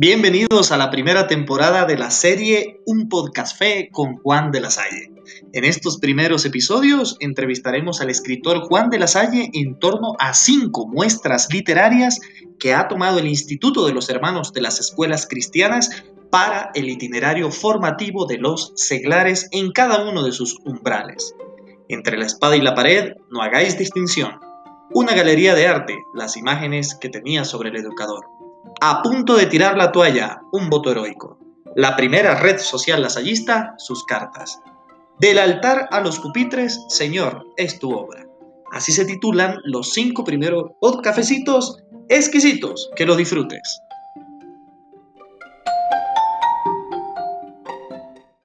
Bienvenidos a la primera temporada de la serie Un Podcast Fe con Juan de la Salle. En estos primeros episodios entrevistaremos al escritor Juan de la Salle en torno a cinco muestras literarias que ha tomado el Instituto de los Hermanos de las Escuelas Cristianas para el itinerario formativo de los seglares en cada uno de sus umbrales. Entre la espada y la pared, no hagáis distinción. Una galería de arte, las imágenes que tenía sobre el educador a punto de tirar la toalla, un voto heroico. La primera red social lasallista, sus cartas. Del altar a los pupitres, Señor, es tu obra. Así se titulan los cinco primeros cafecitos exquisitos. Que lo disfrutes.